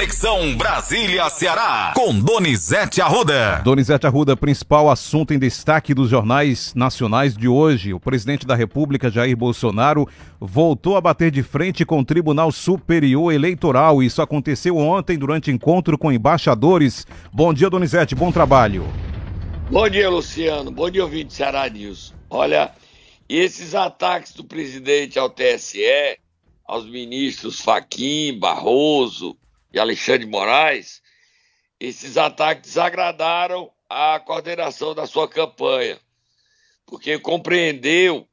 Conexão Brasília-Ceará, com Donizete Arruda. Donizete Arruda, principal assunto em destaque dos jornais nacionais de hoje. O presidente da República, Jair Bolsonaro, voltou a bater de frente com o Tribunal Superior Eleitoral. Isso aconteceu ontem durante encontro com embaixadores. Bom dia, Donizete, bom trabalho. Bom dia, Luciano. Bom dia, ouvinte Ceará News. Olha, esses ataques do presidente ao TSE, aos ministros Faquim, Barroso e Alexandre Moraes, esses ataques desagradaram a coordenação da sua campanha, porque compreendeu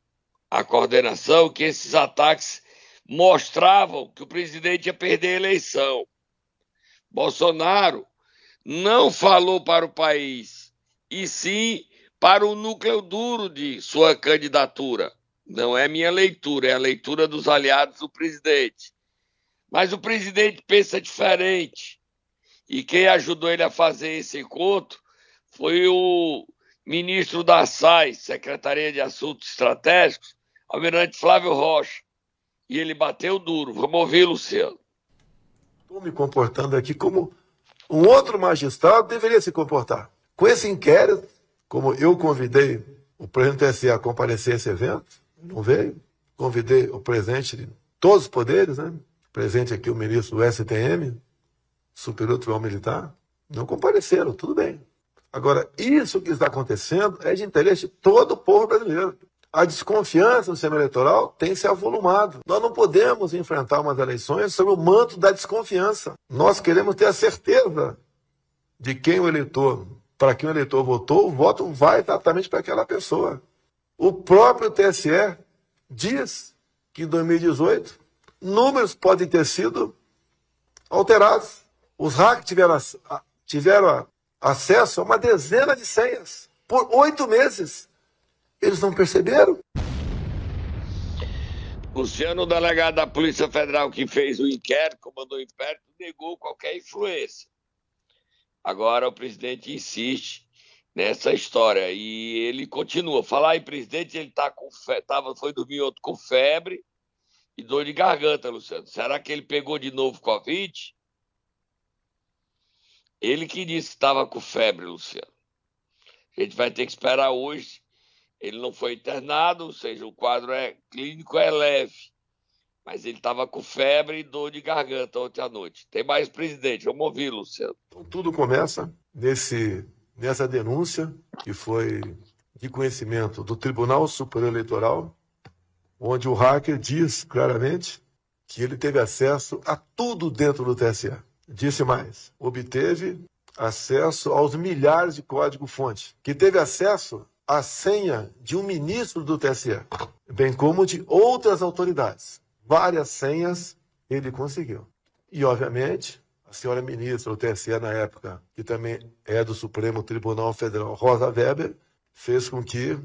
a coordenação que esses ataques mostravam que o presidente ia perder a eleição. Bolsonaro não falou para o país, e sim para o núcleo duro de sua candidatura. Não é minha leitura, é a leitura dos aliados do presidente. Mas o presidente pensa diferente. E quem ajudou ele a fazer esse encontro foi o ministro da SAI, Secretaria de Assuntos Estratégicos, Almirante Flávio Rocha. E ele bateu duro. Vamos ouvir, Luciano. Estou me comportando aqui como um outro magistrado deveria se comportar. Com esse inquérito, como eu convidei o presidente do TSE a comparecer a esse evento, não veio. Convidei o presidente de todos os poderes, né? Presente aqui o ministro do STM, Superior Tribunal Militar, não compareceram, tudo bem. Agora, isso que está acontecendo é de interesse de todo o povo brasileiro. A desconfiança no sistema eleitoral tem se avolumado. Nós não podemos enfrentar umas eleições sob o manto da desconfiança. Nós queremos ter a certeza de quem o eleitor, para quem o eleitor votou, o voto vai exatamente para aquela pessoa. O próprio TSE diz que em 2018 números podem ter sido alterados. Os hackers tiveram, tiveram acesso a uma dezena de senhas por oito meses. Eles não perceberam. Luciano, o delegado da Polícia Federal que fez o inquérito, comandou o inquérito, negou qualquer influência. Agora o presidente insiste nessa história. E ele continua. Falar em presidente, ele tá com fe... Tava, foi dormir outro com febre e dor de garganta, Luciano. Será que ele pegou de novo Covid? Ele que disse que estava com febre, Luciano. A gente vai ter que esperar hoje. Ele não foi internado, ou seja, o quadro é clínico é leve. Mas ele estava com febre e dor de garganta ontem à noite. Tem mais presidente, vamos ouvir, Luciano. Então, tudo começa nesse nessa denúncia, que foi de conhecimento do Tribunal Superior Eleitoral, onde o hacker diz claramente que ele teve acesso a tudo dentro do TSE. Disse mais, obteve acesso aos milhares de código-fonte, que teve acesso à senha de um ministro do TSE, bem como de outras autoridades. Várias senhas ele conseguiu. E, obviamente, a senhora ministra do TSE na época, que também é do Supremo Tribunal Federal, Rosa Weber, fez com que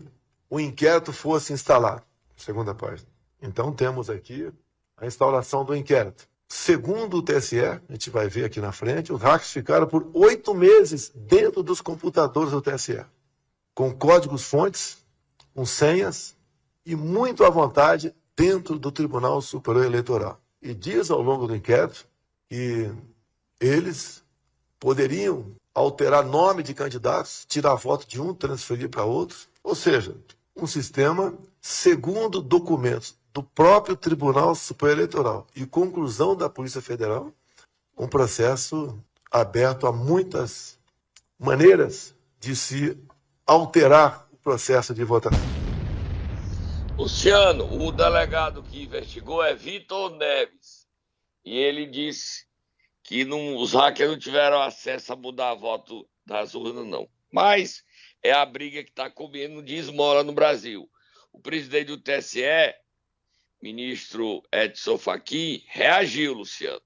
o inquérito fosse instalado. Segunda página. Então temos aqui a instalação do inquérito. Segundo o TSE, a gente vai ver aqui na frente, os hackers ficaram por oito meses dentro dos computadores do TSE, com códigos fontes, com senhas e muito à vontade dentro do Tribunal Superior Eleitoral. E diz ao longo do inquérito que eles poderiam alterar nome de candidatos, tirar voto de um, transferir para outro. Ou seja, um sistema segundo documentos do próprio Tribunal Superior Eleitoral e conclusão da Polícia Federal, um processo aberto a muitas maneiras de se alterar o processo de votação. Luciano, o delegado que investigou é Vitor Neves. E ele disse que não, os hackers não tiveram acesso a mudar voto das urnas, não. Mas é a briga que está comendo de esmola no Brasil. O presidente do TSE, ministro Edson Fachin, reagiu, Luciano.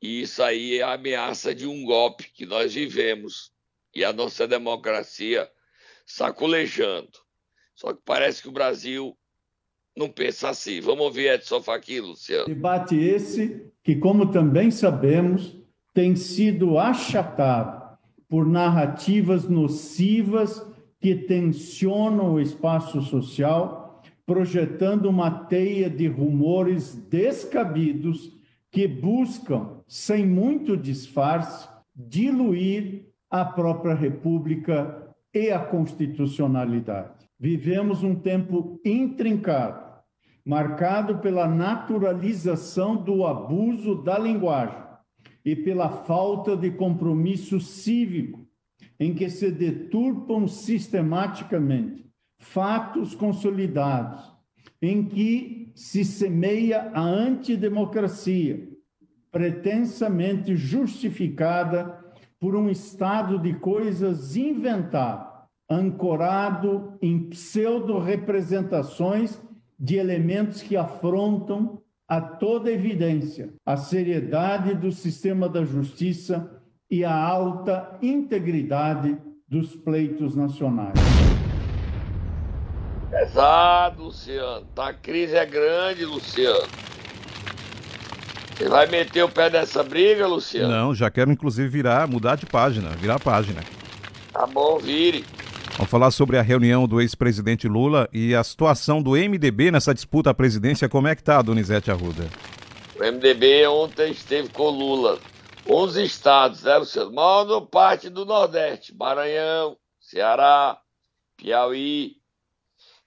E isso aí é a ameaça de um golpe que nós vivemos e a nossa democracia sacolejando. Só que parece que o Brasil não pensa assim. Vamos ouvir Edson Fachin, Luciano. Debate esse que, como também sabemos, tem sido achatado por narrativas nocivas que tensionam o espaço social, projetando uma teia de rumores descabidos que buscam sem muito disfarce, diluir a própria República e a constitucionalidade. Vivemos um tempo intrincado, marcado pela naturalização do abuso da linguagem e pela falta de compromisso cívico, em que se deturpam sistematicamente fatos consolidados, em que se semeia a antidemocracia, pretensamente justificada por um estado de coisas inventado, ancorado em pseudo-representações de elementos que afrontam a toda evidência a seriedade do sistema da justiça e a alta integridade dos pleitos nacionais. Pesado, Luciano. Tá, a crise é grande, Luciano. Você vai meter o pé nessa briga, Luciano? Não, já quero inclusive virar, mudar de página, virar a página. Tá bom, vire. Vamos falar sobre a reunião do ex-presidente Lula e a situação do MDB nessa disputa à presidência. Como é que tá, Donizete Arruda? O MDB ontem esteve com Lula. 11 estados, né, Luciano? Maior parte do Nordeste. Maranhão, Ceará, Piauí.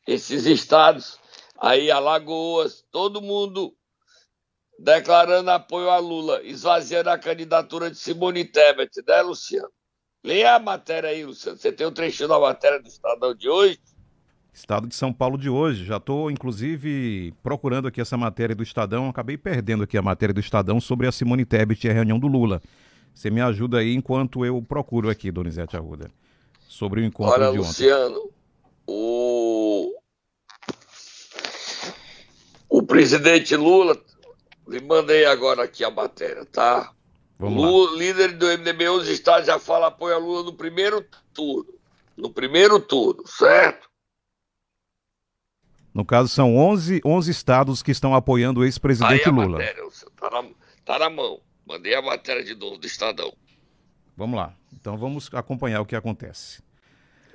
Esses estados, aí Alagoas, todo mundo declarando apoio a Lula, esvaziando a candidatura de Simone Tebet, né, Luciano? Leia a matéria aí, Luciano. Você tem um trechinho da matéria do Estadão de hoje? Estado de São Paulo de hoje. Já estou, inclusive, procurando aqui essa matéria do Estadão. Acabei perdendo aqui a matéria do Estadão sobre a Simone Tebet e a reunião do Lula. Você me ajuda aí enquanto eu procuro aqui, Donizete Arruda, sobre o encontro Olha, de ontem. Luciano, o... o presidente Lula, lhe mandei agora aqui a matéria, tá? Vamos Lula, lá. líder do MDB, os estados já fala apoio a Lula no primeiro turno. No primeiro turno, certo? No caso, são 11, 11 estados que estão apoiando o ex-presidente Lula. Matéria, tá, na, tá na mão. Mandei a matéria de novo do Estadão. Vamos lá. Então vamos acompanhar o que acontece.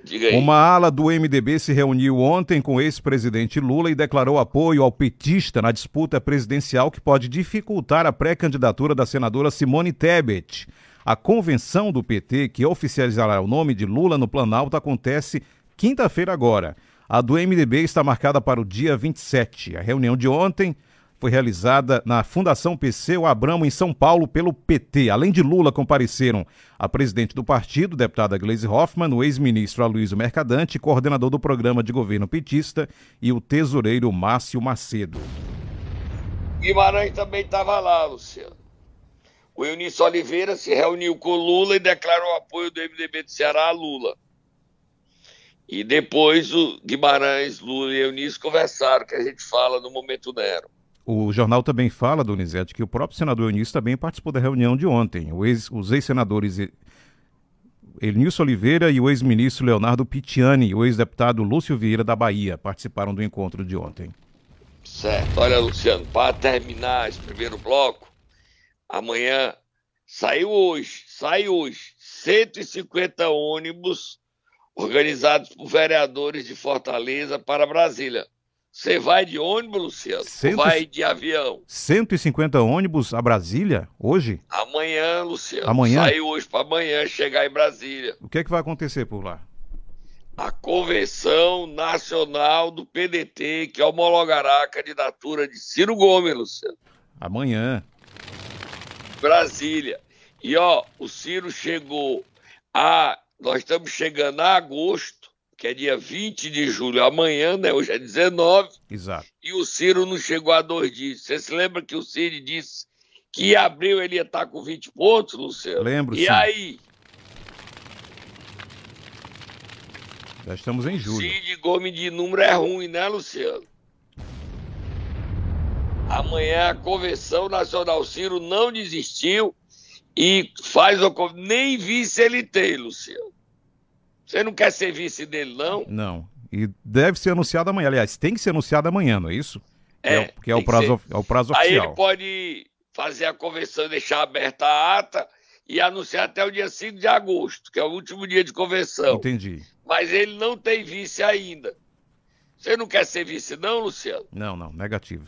Diga aí. Uma ala do MDB se reuniu ontem com o ex-presidente Lula e declarou apoio ao petista na disputa presidencial que pode dificultar a pré-candidatura da senadora Simone Tebet. A convenção do PT, que oficializará o nome de Lula no Planalto, acontece quinta-feira agora. A do MDB está marcada para o dia 27. A reunião de ontem foi realizada na Fundação o Abramo, em São Paulo, pelo PT. Além de Lula, compareceram a presidente do partido, deputada Gleisi Hoffmann, o ex-ministro Aloysio Mercadante, coordenador do programa de governo petista, e o tesoureiro Márcio Macedo. Guimarães também estava lá, Luciano. O Eunício Oliveira se reuniu com Lula e declarou apoio do MDB do Ceará a Lula. E depois o Guimarães, Lula e Eunício conversaram, que a gente fala no Momento Nero. O jornal também fala, Donizete, que o próprio senador Eunício também participou da reunião de ontem. Ex, os ex-senadores Elnilson Oliveira e o ex-ministro Leonardo Pitiani e o ex-deputado Lúcio Vieira da Bahia participaram do encontro de ontem. Certo. Olha, Luciano, para terminar esse primeiro bloco, amanhã saiu hoje, sai hoje, 150 ônibus organizados por vereadores de Fortaleza para Brasília. Você vai de ônibus, Luciano? Cento... Vai de avião? 150 ônibus a Brasília hoje? Amanhã, Luciano. Amanhã? Sai hoje para amanhã chegar em Brasília. O que é que vai acontecer por lá? A Convenção Nacional do PDT, que homologará a candidatura de Ciro Gomes, Luciano. Amanhã. Brasília. E ó, o Ciro chegou a. Nós estamos chegando a agosto que é dia 20 de julho, amanhã, né? Hoje é 19. Exato. E o Ciro não chegou a dois dias. Você se lembra que o Ciro disse que em abril ele ia estar com 20 pontos, Luciano? Lembro, E sim. aí? Já estamos em julho. Cid Gomes de número é ruim, né, Luciano? Amanhã a Convenção Nacional Ciro não desistiu e faz o nem vice ele tem, Luciano. Você não quer ser vice dele, não? Não. E deve ser anunciado amanhã. Aliás, tem que ser anunciado amanhã, não é isso? É. Porque é, o prazo, é o prazo Aí oficial. ele pode fazer a convenção e deixar aberta a ata e anunciar até o dia 5 de agosto, que é o último dia de convenção. Entendi. Mas ele não tem vice ainda. Você não quer ser vice, não, Luciano? Não, não, negativo.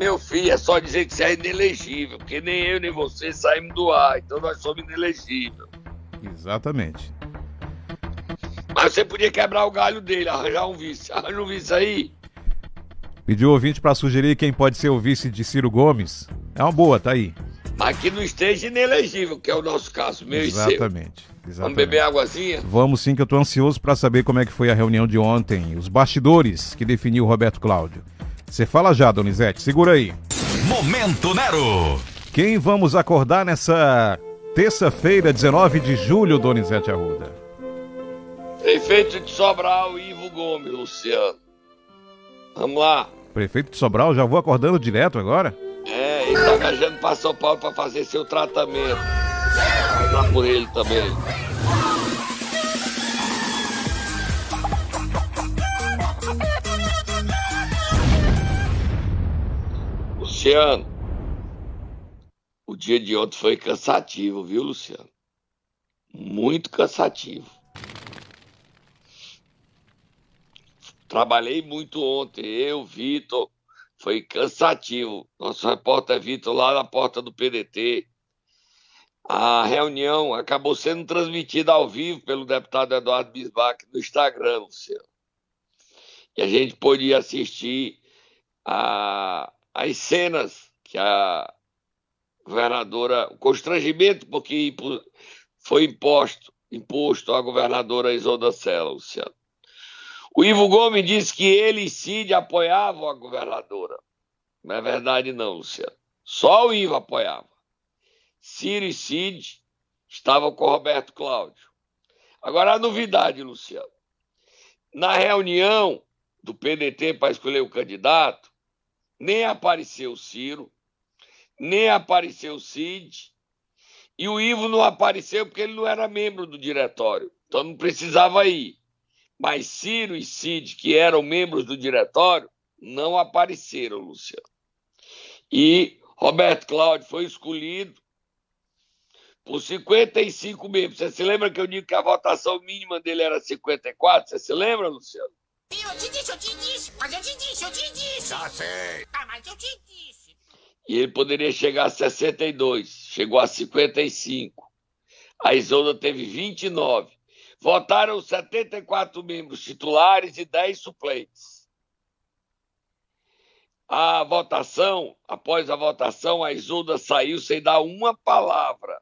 Meu filho, é só dizer que você é inelegível, porque nem eu nem você saímos do ar, então nós somos inelegíveis. Exatamente. Mas você podia quebrar o galho dele, arranjar um vice. Arranja um vice aí. Pediu o ouvinte para sugerir quem pode ser o vice de Ciro Gomes. É uma boa, tá aí. Mas que não esteja inelegível, que é o nosso caso, meu exatamente, e seu. Exatamente. Vamos beber águazinha? Vamos sim, que eu tô ansioso para saber como é que foi a reunião de ontem, os bastidores que definiu o Roberto Cláudio. Você fala já, Donizete, segura aí. Momento Nero. Quem vamos acordar nessa terça-feira, 19 de julho, Donizete Arruda? Prefeito de Sobral, Ivo Gomes, Luciano. Vamos lá. Prefeito de Sobral, já vou acordando direto agora? É, ele tá viajando para São Paulo para fazer seu tratamento. Vai lá por ele também. Luciano, o dia de ontem foi cansativo, viu, Luciano? Muito cansativo. Trabalhei muito ontem, eu, Vitor, foi cansativo. Nosso repórter Vitor lá na porta do PDT. A reunião acabou sendo transmitida ao vivo pelo deputado Eduardo Bisbach no Instagram, Luciano. E a gente podia assistir a, as cenas que a governadora, o constrangimento porque foi imposto, imposto à governadora Isolda Sela, Luciano. O Ivo Gomes disse que ele e Cid apoiavam a governadora. Não é verdade, não, Luciano. Só o Ivo apoiava. Ciro e Cid estavam com Roberto Cláudio. Agora a novidade, Luciano. Na reunião do PDT para escolher o candidato, nem apareceu o Ciro, nem apareceu o Cid, e o Ivo não apareceu porque ele não era membro do diretório, então não precisava ir. Mas Ciro e Cid, que eram membros do diretório, não apareceram, Luciano. E Roberto Cláudio foi escolhido por 55 membros. Você se lembra que eu digo que a votação mínima dele era 54? Você se lembra, Luciano? Eu te disse, eu te disse, mas eu te disse, eu te disse. Já sei. Ah, mas eu te disse. E ele poderia chegar a 62, chegou a 55. A Isolda teve 29. Votaram 74 membros titulares e 10 suplentes. A votação, após a votação, a Isolda saiu sem dar uma palavra,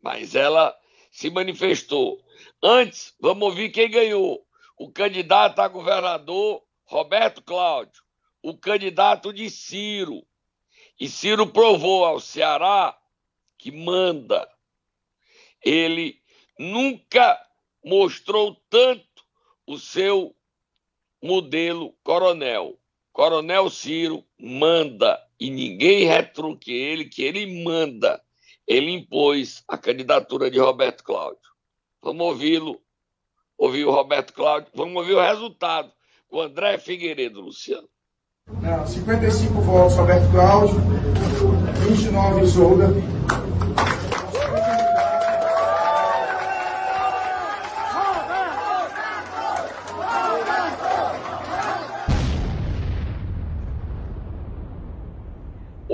mas ela se manifestou. Antes, vamos ouvir quem ganhou. O candidato a governador, Roberto Cláudio. O candidato de Ciro. E Ciro provou ao Ceará que manda. Ele nunca mostrou tanto o seu modelo coronel. Coronel Ciro manda e ninguém retruque ele, que ele manda. Ele impôs a candidatura de Roberto Cláudio. Vamos ouvi-lo, ouvir o Roberto Cláudio, vamos ouvir o resultado com André Figueiredo, Luciano. Não, 55 votos Roberto Cláudio, 29 Isolda,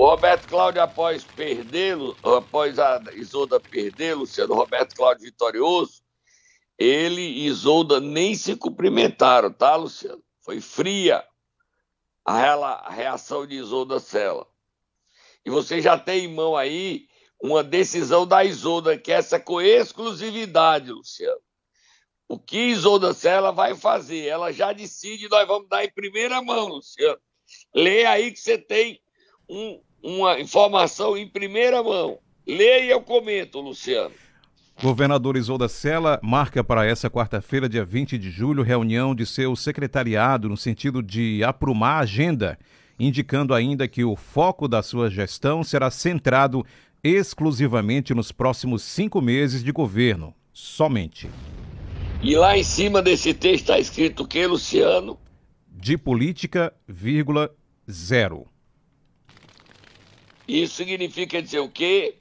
O Roberto Cláudio, após perdê-lo, após a Isolda perdê-lo, sendo Roberto Cláudio vitorioso, ele e Isolda nem se cumprimentaram, tá, Luciano? Foi fria a reação de Isolda Sela. E você já tem em mão aí uma decisão da Isolda, que é essa com exclusividade, Luciano. O que Isolda Sela vai fazer? Ela já decide, nós vamos dar em primeira mão, Luciano. Lê aí que você tem um, uma informação em primeira mão. Leia e eu comento, Luciano. Governador Isolda Sela marca para essa quarta-feira, dia 20 de julho, reunião de seu secretariado no sentido de aprumar a agenda, indicando ainda que o foco da sua gestão será centrado exclusivamente nos próximos cinco meses de governo, somente. E lá em cima desse texto está escrito o que, Luciano? De política, vírgula, zero. Isso significa dizer o quê?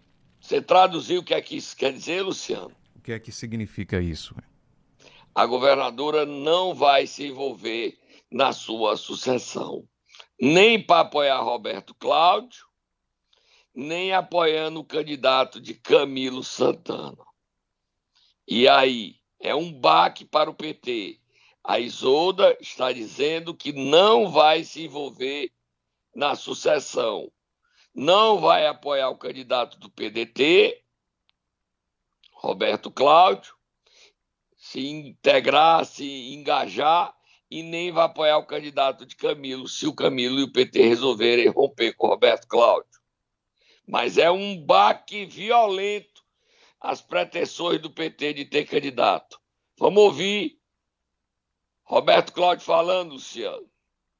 Você traduziu o que é que isso quer dizer, Luciano? O que é que significa isso? A governadora não vai se envolver na sua sucessão. nem para apoiar Roberto Cláudio, nem apoiando o candidato de Camilo Santana. E aí, é um baque para o PT. A Isolda está dizendo que não vai se envolver na sucessão, não vai apoiar o candidato do PDT, Roberto Cláudio, se integrar, se engajar e nem vai apoiar o candidato de Camilo, se o Camilo e o PT resolverem romper com o Roberto Cláudio. Mas é um baque violento às pretensões do PT de ter candidato. Vamos ouvir Roberto Cláudio falando, Luciano.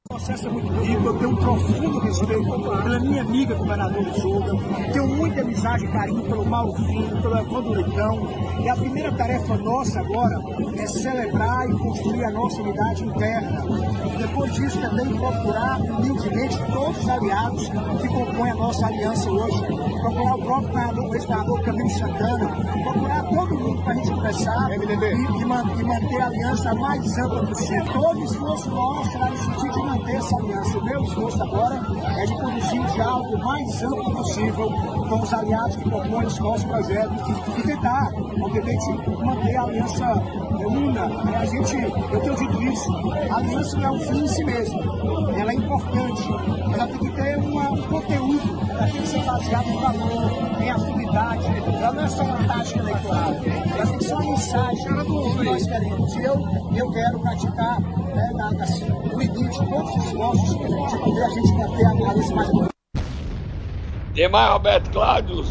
O processo é muito rico, eu tenho um profundo respeito pela minha amiga governadora Isolda, tenho muita amizade e carinho pelo Mauro Filho, pelo Evandro Leitão, e a primeira tarefa nossa agora é celebrar e construir a nossa unidade interna. Depois disso, também procurar humildemente todos os aliados que compõem a nossa aliança hoje, procurar o próprio governador, o ex-governador Camilo Santana, procurar todo mundo para a gente conversar e, e, e manter a aliança mais ampla possível. Todo esforço nosso será no sentido de manter essa aliança. O meu esforço agora é de conduzir o diálogo mais amplo possível com os aliados que compõem esse nosso projeto e tentar, obviamente, manter a aliança una. A gente, eu tenho dito isso, a aliança não é um fim em si mesmo. Ela é importante. Ela tem que ter um conteúdo, ela tem que ser baseada em valor, em afinidade. Ela não é só uma tática eleitoral. Ela tem que ser uma mensagem que nós queremos. Eu, eu quero praticar né, na, assim, no limite os a gente manter a aliança mais Tem mais Roberto Cláudio?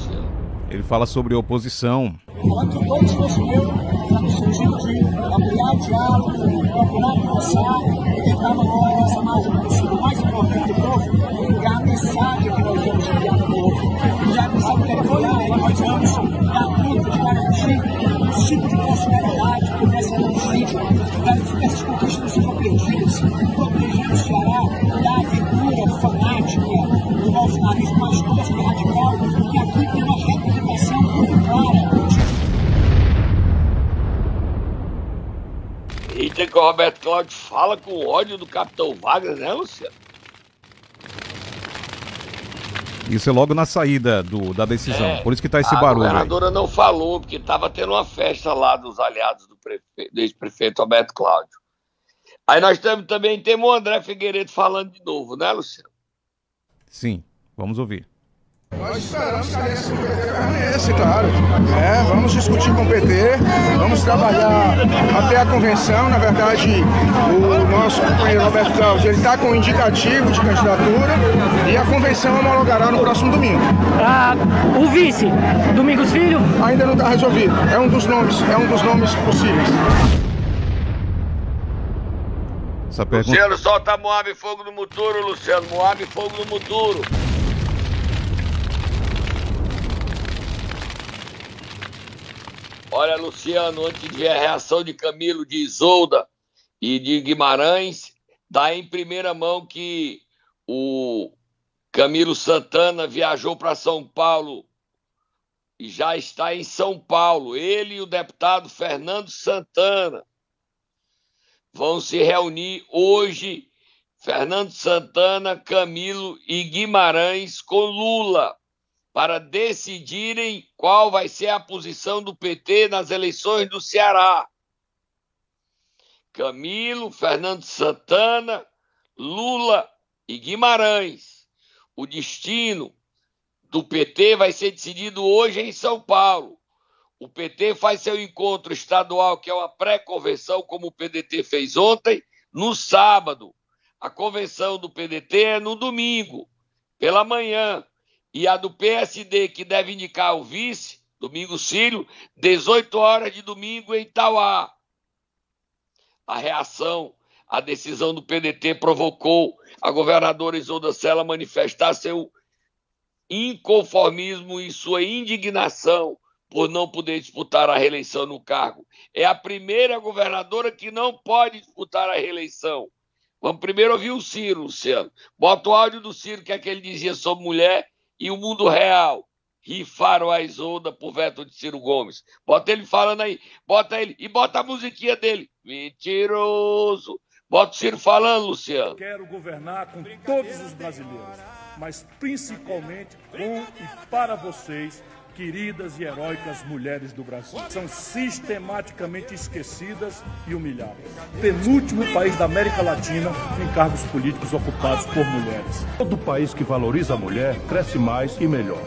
Ele fala sobre oposição. Falando que todo esforço meu está no sentido de ampliar o diálogo, procurar conversar e tentar manter a aliança mais possível. O mais importante do povo é a mensagem que nós vamos enviar para o povo. E a mensagem que nós vamos Eita, que o Roberto Cláudio fala com ódio do Capitão Vargas, né, Luciano? Isso é logo na saída do, da decisão. É, Por isso que tá esse a barulho. aí. governadora não falou, porque estava tendo uma festa lá dos aliados do, prefe... do ex-prefeito Roberto Cláudio. Aí nós temos, também temos o André Figueiredo falando de novo, né, Luciano? Sim, vamos ouvir. Nós esperamos que a aliança permaneça, claro. É, vamos discutir com o PT, vamos trabalhar até a convenção. Na verdade, o nosso companheiro Roberto ele está com um indicativo de candidatura e a convenção homologará no próximo domingo. Ah, o vice, Domingos Filho? Ainda não está resolvido. É um dos nomes, é um dos nomes possíveis. Pergunta. Luciano, solta Moab Fogo no Muturo, Luciano. Moab Fogo no Muturo. Olha, Luciano, antes de ver a reação de Camilo, de Isolda e de Guimarães, dá em primeira mão que o Camilo Santana viajou para São Paulo e já está em São Paulo. Ele e o deputado Fernando Santana vão se reunir hoje. Fernando Santana, Camilo e Guimarães com Lula para decidirem qual vai ser a posição do PT nas eleições do Ceará. Camilo, Fernando Santana, Lula e Guimarães. O destino do PT vai ser decidido hoje em São Paulo. O PT faz seu encontro estadual, que é uma pré-convenção, como o PDT fez ontem, no sábado. A convenção do PDT é no domingo, pela manhã. E a do PSD, que deve indicar o vice, Domingos Filho, 18 horas de domingo em Itauá. A reação à decisão do PDT provocou a governadora Isolda Sela manifestar seu inconformismo e sua indignação por não poder disputar a reeleição no cargo. É a primeira governadora que não pode disputar a reeleição. Vamos primeiro ouvir o Ciro, Luciano. Bota o áudio do Ciro, que é que ele dizia sobre mulher e o mundo real. Rifaram a Isolda por veto de Ciro Gomes. Bota ele falando aí, bota ele, e bota a musiquinha dele. Mentiroso, Bota o Ciro falando, Luciano. Quero governar com todos os brasileiros, mas principalmente com e para vocês, queridas e heróicas mulheres do Brasil. São sistematicamente esquecidas e humilhadas. Penúltimo país da América Latina em cargos políticos ocupados por mulheres. Todo país que valoriza a mulher cresce mais e melhor.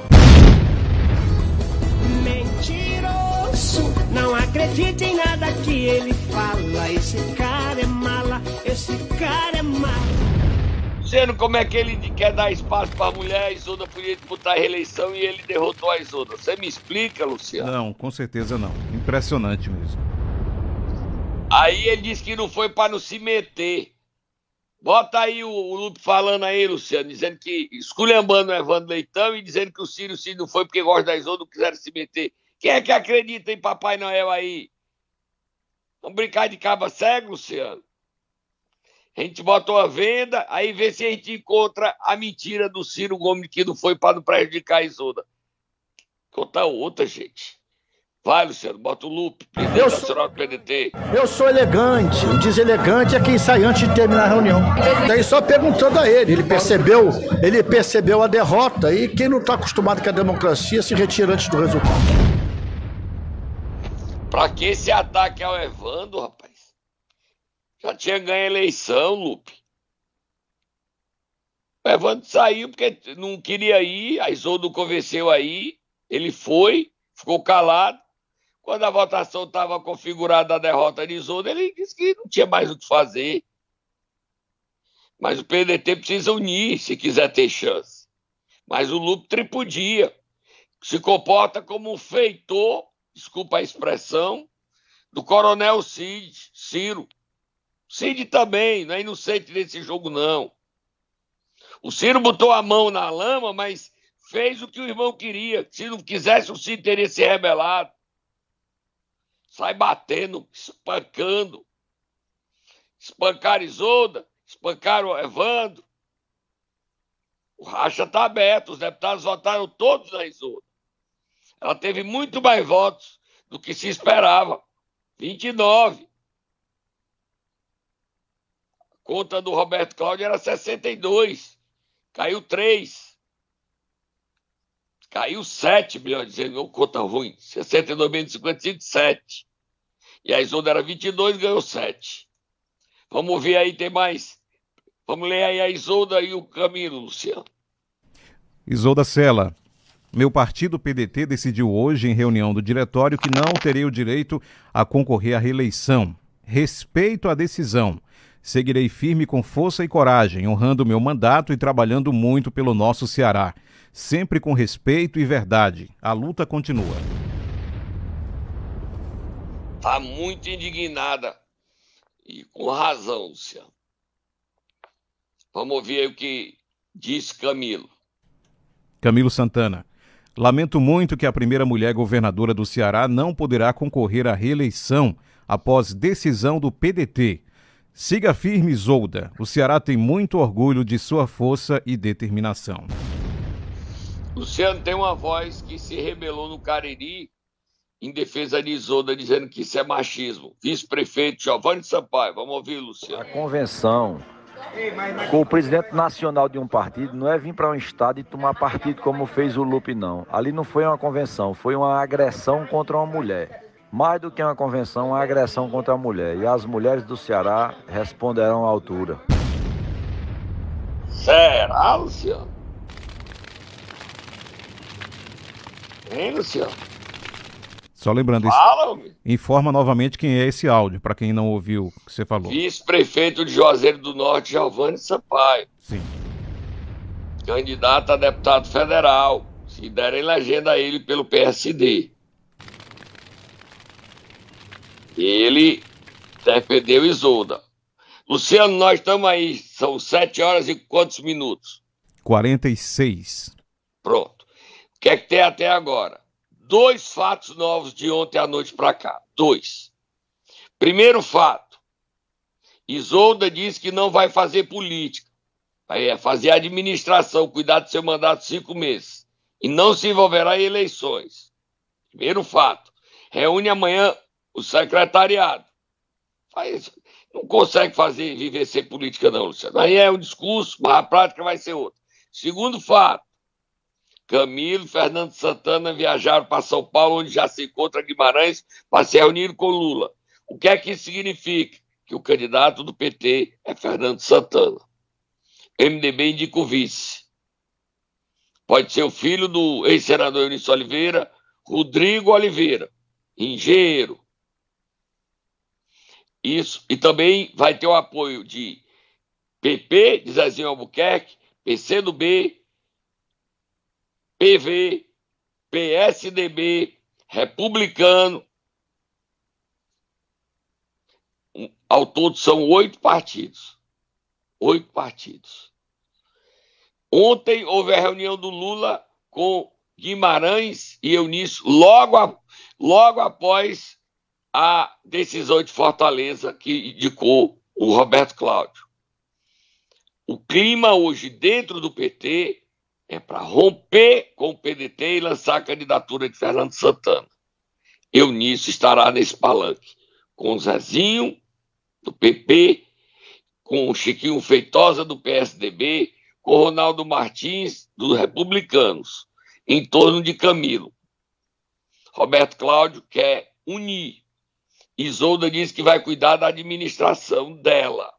Mentiroso, não acredite em nada que ele fala. Esse cara Luciano, como é que ele quer dar espaço para a mulher, a Isoda podia disputar a reeleição e ele derrotou a Isoda? Você me explica, Luciano? Não, com certeza não. Impressionante mesmo. Aí ele disse que não foi para não se meter. Bota aí o, o Lupe falando aí, Luciano, dizendo que esculhambando o Evandro Leitão e dizendo que o Ciro Ciro não foi porque gosta da Isoda, não quiseram se meter. Quem é que acredita em Papai Noel aí? Vamos brincar de caba cego, Luciano? A gente bota uma venda, aí vê se a gente encontra a mentira do Ciro Gomes que não foi para não prejudicar a Isoda. Conta outra, gente. Vai, Luciano, bota o loop, presidente Eu nacional do PDT. Eu sou elegante. O deselegante é quem sai antes de terminar a reunião. Daí só perguntando a ele. Ele percebeu, ele percebeu a derrota e quem não está acostumado com a democracia se retira antes do resultado. Pra que esse ataque ao Evandro, rapaz? Já tinha ganho a eleição, Lupe. O Evandro saiu porque não queria ir, a Isoldo convenceu aí, ele foi, ficou calado. Quando a votação estava configurada a derrota de Isoldo, ele disse que não tinha mais o que fazer. Mas o PDT precisa unir se quiser ter chance. Mas o Lupe tripudia. Se comporta como um feitor, desculpa a expressão, do coronel Cid, Ciro. Cid também, não é inocente nesse jogo, não. O Ciro botou a mão na lama, mas fez o que o irmão queria. Se não quisesse, o Cid teria se rebelado. Sai batendo, espancando. Espancaram Isolda, espancaram o Evandro. O racha está aberto, os deputados votaram todos na Isolda. Ela teve muito mais votos do que se esperava. 29. Conta do Roberto Cláudio era 62. Caiu 3. Caiu 7, melhor dizendo, conta ruim. 62 menos 55, 7. E a Isolda era 22, ganhou 7. Vamos ver aí, tem mais. Vamos ler aí a Isolda e o Camilo, Luciano. Isolda Sela. Meu partido PDT decidiu hoje, em reunião do diretório, que não terei o direito a concorrer à reeleição. Respeito a decisão. Seguirei firme com força e coragem, honrando meu mandato e trabalhando muito pelo nosso Ceará. Sempre com respeito e verdade. A luta continua. Tá muito indignada. E com razão, Luciano. Vamos ouvir aí o que diz Camilo. Camilo Santana. Lamento muito que a primeira mulher governadora do Ceará não poderá concorrer à reeleição após decisão do PDT. Siga firme, Isolda. O Ceará tem muito orgulho de sua força e determinação. Luciano tem uma voz que se rebelou no Cariri em defesa de Isolda, dizendo que isso é machismo. Vice-prefeito Giovanni Sampaio. Vamos ouvir, Luciano. A convenção com o presidente nacional de um partido não é vir para um estado e tomar partido como fez o Lupe, não. Ali não foi uma convenção, foi uma agressão contra uma mulher. Mais do que uma convenção, uma agressão contra a mulher. E as mulheres do Ceará responderão à altura. Será, Luciano? Hein, Luciano? Só lembrando, Fala, informa novamente quem é esse áudio, para quem não ouviu o que você falou. Vice-prefeito de Juazeiro do Norte, Giovanni Sampaio. Sim. Candidato a deputado federal. Se derem legenda a ele pelo PSD. Ele defendeu Isolda. Luciano, nós estamos aí. São sete horas e quantos minutos? 46. Pronto. O que é que tem até agora? Dois fatos novos de ontem à noite para cá. Dois. Primeiro fato. Isolda disse que não vai fazer política. Vai fazer administração, cuidar do seu mandato cinco meses. E não se envolverá em eleições. Primeiro fato. Reúne amanhã o secretariado. Faz, não consegue fazer viver sem política, não, Luciano. Aí é um discurso, mas a prática vai ser outra. Segundo fato, Camilo e Fernando Santana viajaram para São Paulo, onde já se encontra Guimarães, para se reunir com Lula. O que é que isso significa? Que o candidato do PT é Fernando Santana. MDB indica o vice. Pode ser o filho do ex-senador Eunício Oliveira, Rodrigo Oliveira, engenheiro. Isso. E também vai ter o apoio de PP, de Zezinho Albuquerque, PCdoB, PV, PSDB, Republicano. Ao todo são oito partidos. Oito partidos. Ontem houve a reunião do Lula com Guimarães e Eunício, logo, a, logo após a decisão de Fortaleza que indicou o Roberto Cláudio. O clima hoje dentro do PT é para romper com o PDT e lançar a candidatura de Fernando Santana. Eunício estará nesse palanque com o Zezinho, do PP, com o Chiquinho Feitosa, do PSDB, com o Ronaldo Martins, dos Republicanos, em torno de Camilo. Roberto Cláudio quer unir. Isolda diz que vai cuidar da administração dela.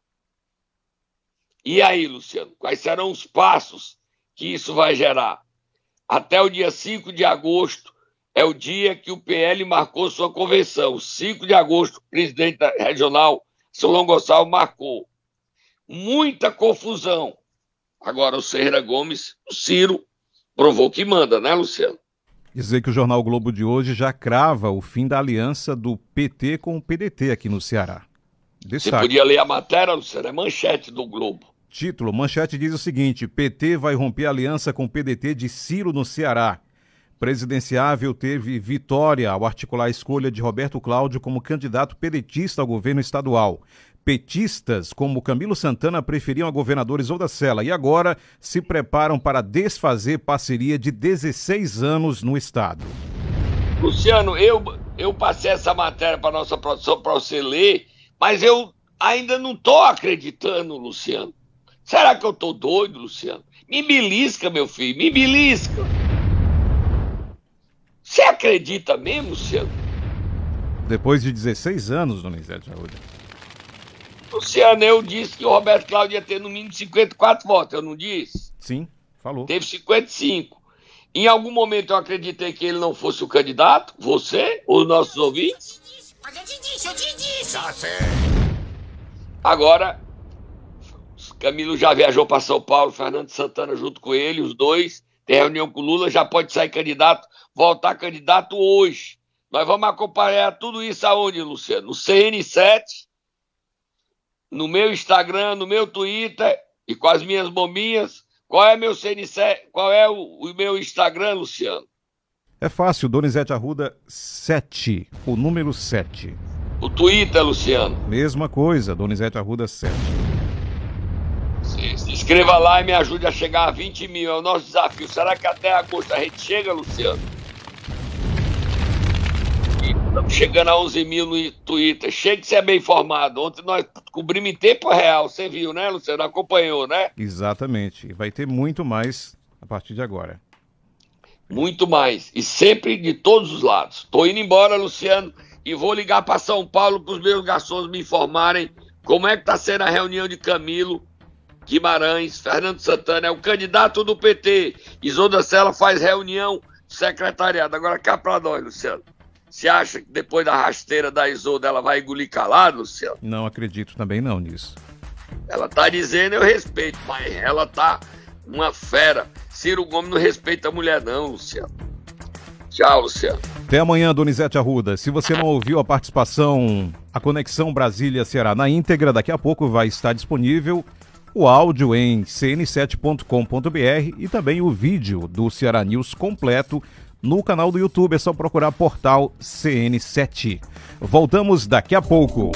E aí, Luciano, quais serão os passos que isso vai gerar. Até o dia 5 de agosto é o dia que o PL marcou sua convenção. 5 de agosto, o presidente regional, Solon Gonçalves, marcou. Muita confusão. Agora o Serra Gomes, o Ciro, provou que manda, né, Luciano? Dizer que o Jornal Globo de hoje já crava o fim da aliança do PT com o PDT aqui no Ceará. Destaque. Você podia ler a matéria, Luciano, é manchete do Globo. Título: Manchete diz o seguinte: PT vai romper aliança com o PDT de Ciro no Ceará. Presidenciável teve vitória ao articular a escolha de Roberto Cláudio como candidato pedetista ao governo estadual. Petistas como Camilo Santana preferiam a governador Isolda Sela e agora se preparam para desfazer parceria de 16 anos no estado. Luciano, eu, eu passei essa matéria para nossa produção para você ler, mas eu ainda não estou acreditando, Luciano. Será que eu tô doido, Luciano? Me belisca, meu filho, me belisca. Você acredita mesmo, Luciano? Depois de 16 anos, Donizete Arruda. Luciano, eu disse que o Roberto Cláudio ia ter no mínimo 54 votos, eu não disse? Sim, falou. Teve 55. Em algum momento eu acreditei que ele não fosse o candidato, você, os nossos ouvintes. Mas eu te disse, eu te disse. Já sei. Agora, Camilo já viajou para São Paulo, Fernando Santana junto com ele, os dois. Tem reunião com Lula, já pode sair candidato, voltar candidato hoje. Nós vamos acompanhar tudo isso aonde, Luciano? No CN7, no meu Instagram, no meu Twitter e com as minhas bombinhas. Qual é meu CN7? Qual é o, o meu Instagram, Luciano? É fácil, Donizete Arruda 7, o número 7. O Twitter, Luciano. Mesma coisa, Donizete Arruda 7. Se inscreva lá e me ajude a chegar a 20 mil. É o nosso desafio. Será que até agosto a gente chega, Luciano? Estamos chegando a 11 mil no Twitter. Chega que você é bem informado. Ontem nós cobrimos em tempo real. Você viu, né, Luciano? Acompanhou, né? Exatamente. Vai ter muito mais a partir de agora. Muito mais. E sempre de todos os lados. Estou indo embora, Luciano, e vou ligar para São Paulo para os meus garçons me informarem como é que está sendo a reunião de Camilo Guimarães, Fernando Santana é o candidato do PT. Isolda Sela faz reunião secretariado. Agora cá para nós, Luciano. Você acha que depois da rasteira da Isolda ela vai engolir calado, Luciano? Não acredito também não nisso. Ela tá dizendo eu respeito, mas ela tá uma fera. Ciro Gomes não respeita a mulher não, Luciano. Tchau, Luciano. Até amanhã, Donizete Arruda. Se você não ouviu a participação, a Conexão Brasília-Ceará na íntegra, daqui a pouco vai estar disponível o áudio em cn7.com.br e também o vídeo do Ceará News completo no canal do YouTube. É só procurar portal CN7. Voltamos daqui a pouco.